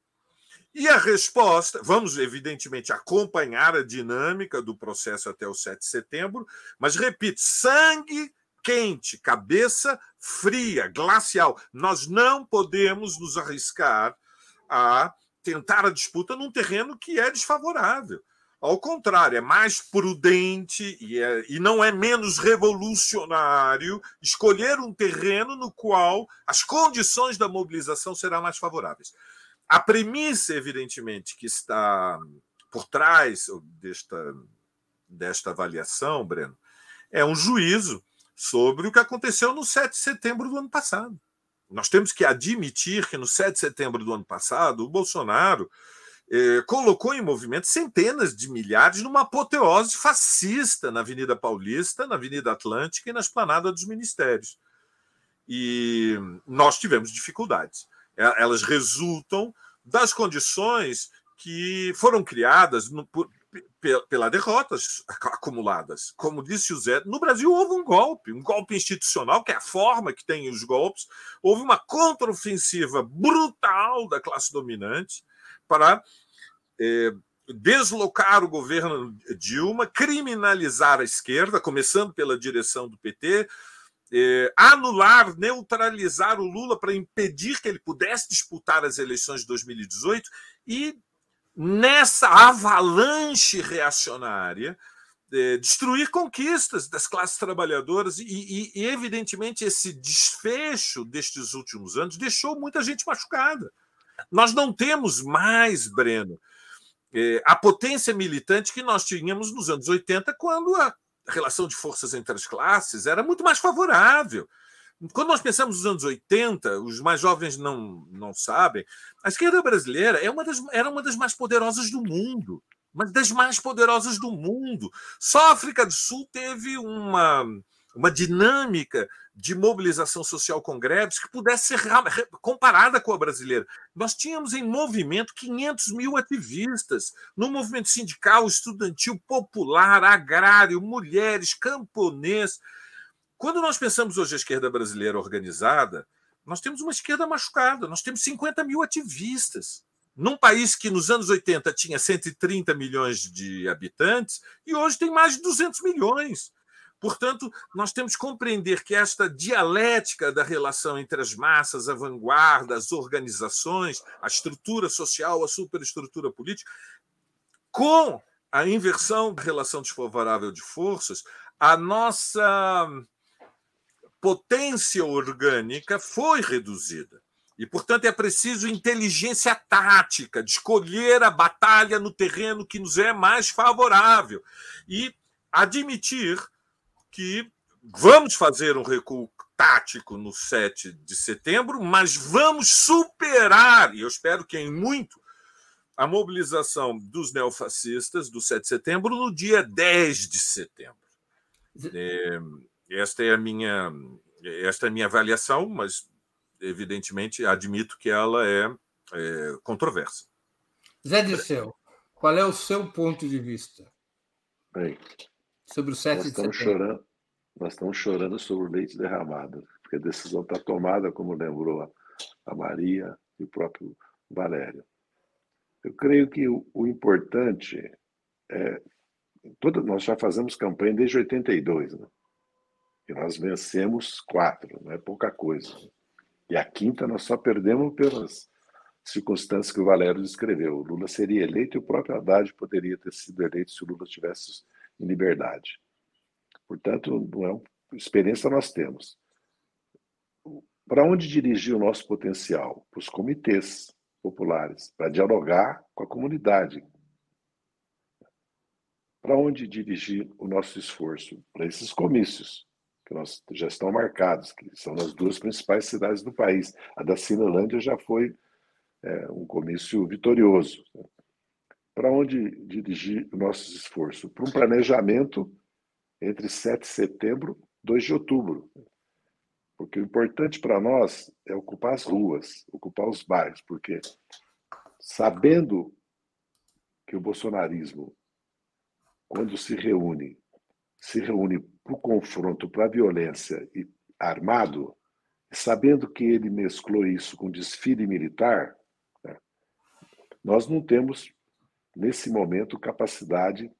E a resposta, vamos evidentemente acompanhar a dinâmica do processo até o 7 de setembro, mas repito, sangue quente, cabeça fria, glacial. Nós não podemos nos arriscar a tentar a disputa num terreno que é desfavorável. Ao contrário, é mais prudente e, é, e não é menos revolucionário escolher um terreno no qual as condições da mobilização serão mais favoráveis. A premissa, evidentemente, que está por trás desta, desta avaliação, Breno, é um juízo sobre o que aconteceu no 7 de setembro do ano passado. Nós temos que admitir que no 7 de setembro do ano passado, o Bolsonaro eh, colocou em movimento centenas de milhares numa apoteose fascista na Avenida Paulista, na Avenida Atlântica e na Esplanada dos Ministérios. E nós tivemos dificuldades. Elas resultam das condições que foram criadas no, por, pela derrotas acumuladas. Como disse o Zé, no Brasil houve um golpe, um golpe institucional, que é a forma que tem os golpes. Houve uma contraofensiva brutal da classe dominante para é, deslocar o governo Dilma, criminalizar a esquerda, começando pela direção do PT, é, anular, neutralizar o Lula para impedir que ele pudesse disputar as eleições de 2018 e nessa avalanche reacionária é, destruir conquistas das classes trabalhadoras e, e, e, evidentemente esse desfecho destes últimos anos deixou muita gente machucada. Nós não temos mais, Breno, é, a potência militante que nós tínhamos nos anos 80, quando a relação de forças entre as classes era muito mais favorável. Quando nós pensamos nos anos 80, os mais jovens não, não sabem, a esquerda brasileira é uma das, era uma das mais poderosas do mundo, mas das mais poderosas do mundo. Só a África do Sul teve uma, uma dinâmica de mobilização social com greves que pudesse ser comparada com a brasileira. Nós tínhamos em movimento 500 mil ativistas no movimento sindical, estudantil, popular, agrário, mulheres, camponês. Quando nós pensamos hoje a esquerda brasileira organizada, nós temos uma esquerda machucada, nós temos 50 mil ativistas. Num país que nos anos 80 tinha 130 milhões de habitantes e hoje tem mais de 200 milhões. Portanto, nós temos que compreender que esta dialética da relação entre as massas, a vanguarda, as organizações, a estrutura social, a superestrutura política, com a inversão da relação desfavorável de forças, a nossa potência orgânica foi reduzida. E, portanto, é preciso inteligência tática, de escolher a batalha no terreno que nos é mais favorável e admitir que vamos fazer um recuo tático no 7 de setembro, mas vamos superar, e eu espero que em muito, a mobilização dos neofascistas do 7 de setembro no dia 10 de setembro. É, esta é a minha, esta é a minha avaliação, mas evidentemente admito que ela é, é controversa. Zé Dirceu, qual é o seu ponto de vista? Bem, sobre o 7 nós de estamos setembro. Chorando, nós estamos chorando sobre o leite derramado, porque a decisão está tomada, como lembrou a, Maria e o próprio Valério. Eu creio que o, o importante é. Toda, nós já fazemos campanha desde 82, né? E nós vencemos quatro, não é pouca coisa. E a quinta nós só perdemos pelas circunstâncias que o Valério descreveu. O Lula seria eleito e o próprio Haddad poderia ter sido eleito se o Lula tivesse em liberdade. Portanto, não é uma experiência nós temos. Para onde dirigir o nosso potencial? Para os comitês populares, para dialogar com a comunidade. Para onde dirigir o nosso esforço? Para esses comícios, que nós já estão marcados, que são nas duas principais cidades do país. A da Cinelândia já foi é, um comício vitorioso para onde dirigir nossos esforços? Para um planejamento entre 7 de setembro e 2 de outubro. Porque o importante para nós é ocupar as ruas, ocupar os bairros, porque sabendo que o bolsonarismo, quando se reúne, se reúne para o confronto, para a violência e armado, sabendo que ele mesclou isso com desfile militar, né, nós não temos nesse momento, capacidade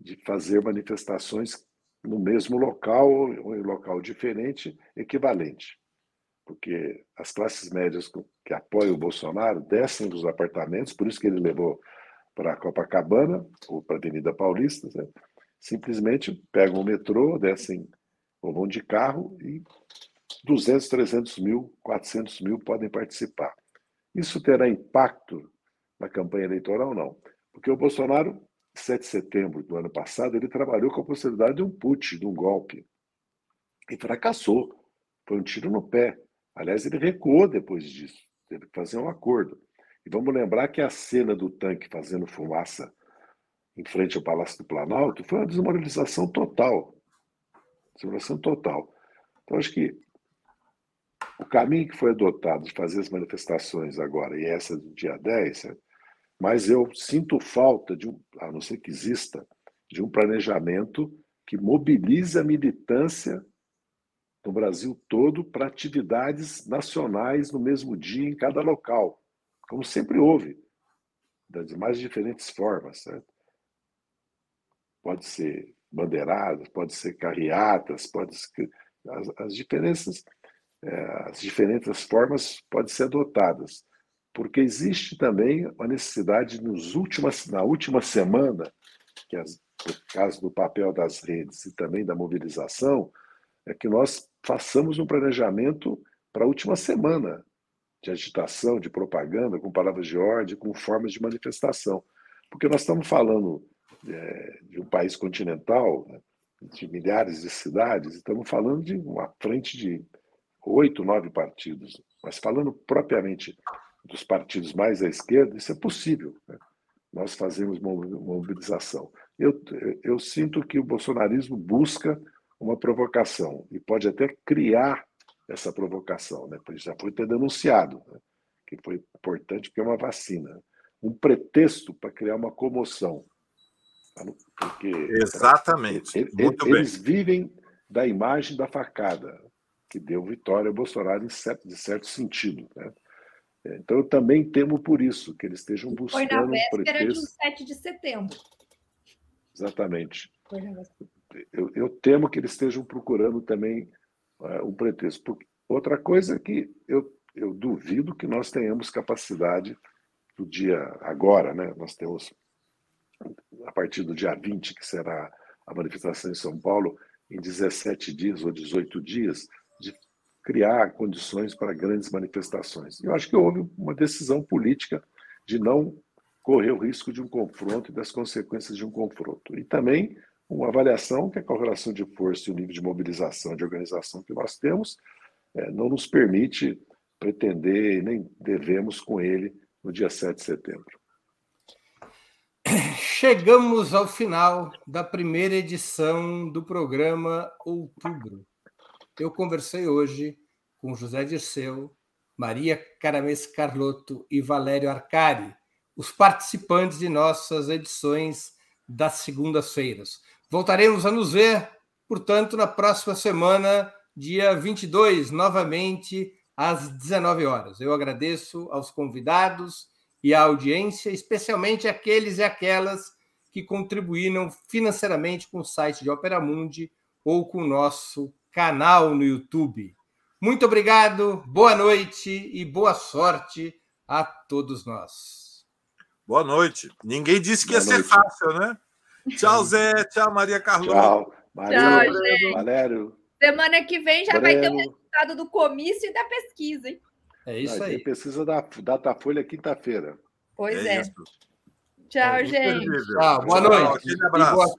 de fazer manifestações no mesmo local ou em local diferente, equivalente. Porque as classes médias que apoiam o Bolsonaro descem dos apartamentos, por isso que ele levou para Copacabana ou para a Avenida Paulista, né? simplesmente pegam o metrô, descem ou vão de carro e 200, 300 mil, 400 mil podem participar. Isso terá impacto na campanha eleitoral? Não. Porque o Bolsonaro, 7 de setembro do ano passado, ele trabalhou com a possibilidade de um put, de um golpe. E fracassou. Foi um tiro no pé. Aliás, ele recuou depois disso. Teve que fazer um acordo. E vamos lembrar que a cena do tanque fazendo fumaça em frente ao Palácio do Planalto foi uma desmoralização total. Desmoralização total. Então, acho que o caminho que foi adotado de fazer as manifestações agora, e essa do dia 10, mas eu sinto falta, de um, a não ser que exista, de um planejamento que mobilize a militância no Brasil todo para atividades nacionais no mesmo dia em cada local, como sempre houve, das mais diferentes formas. Certo? Pode ser bandeiradas, pode ser carreatas, pode ser, as, as diferenças, é, as diferentes formas podem ser adotadas, porque existe também a necessidade nos últimas, na última semana, que no caso do papel das redes e também da mobilização, é que nós façamos um planejamento para a última semana de agitação, de propaganda, com palavras de ordem, com formas de manifestação. Porque nós estamos falando é, de um país continental, né, de milhares de cidades, estamos falando de uma frente de oito, nove partidos. Mas falando propriamente dos partidos mais à esquerda, isso é possível. Né? Nós fazemos mobilização. Eu, eu sinto que o bolsonarismo busca uma provocação e pode até criar essa provocação, né? Porque já foi ter denunciado, né? que foi importante porque é uma vacina, um pretexto para criar uma comoção, porque exatamente, ele, Muito eles bem. vivem da imagem da facada que deu vitória a Bolsonaro em certo, de certo sentido, né? Então eu também temo por isso que eles estejam buscando foi na véspera pretexto. de 7 de setembro. Exatamente. Eu, eu, temo que eles estejam procurando também uh, um pretexto. Porque outra coisa é que eu, eu duvido que nós tenhamos capacidade do dia agora, né? Nós temos a partir do dia 20, que será a manifestação em São Paulo, em 17 dias ou 18 dias, de criar condições para grandes manifestações. Eu acho que houve uma decisão política de não correr o risco de um confronto e das consequências de um confronto. E também uma avaliação que a correlação de força e o nível de mobilização, de organização que nós temos, é, não nos permite pretender, nem devemos com ele no dia 7 de setembro. Chegamos ao final da primeira edição do programa Outubro. Eu conversei hoje com José Dirceu, Maria Caramês Carlotto e Valério Arcari, os participantes de nossas edições das segundas-feiras. Voltaremos a nos ver, portanto, na próxima semana, dia 22, novamente às 19 horas. Eu agradeço aos convidados e à audiência, especialmente aqueles e aquelas que contribuíram financeiramente com o site de Opera Mundi ou com o nosso canal no YouTube. Muito obrigado, boa noite e boa sorte a todos nós. Boa noite. Ninguém disse que Boa ia noite. ser fácil, né? Tchau, Zé. Tchau, Maria Carlota. Tchau. Tchau, gente. Valério. Semana que vem já vai ter o resultado do comício e da pesquisa, hein? É isso aí. Tem pesquisa da Datafolha quinta-feira. Pois é. é. Tchau, é, gente. Tchau, boa noite. Tchau, aquele abraço.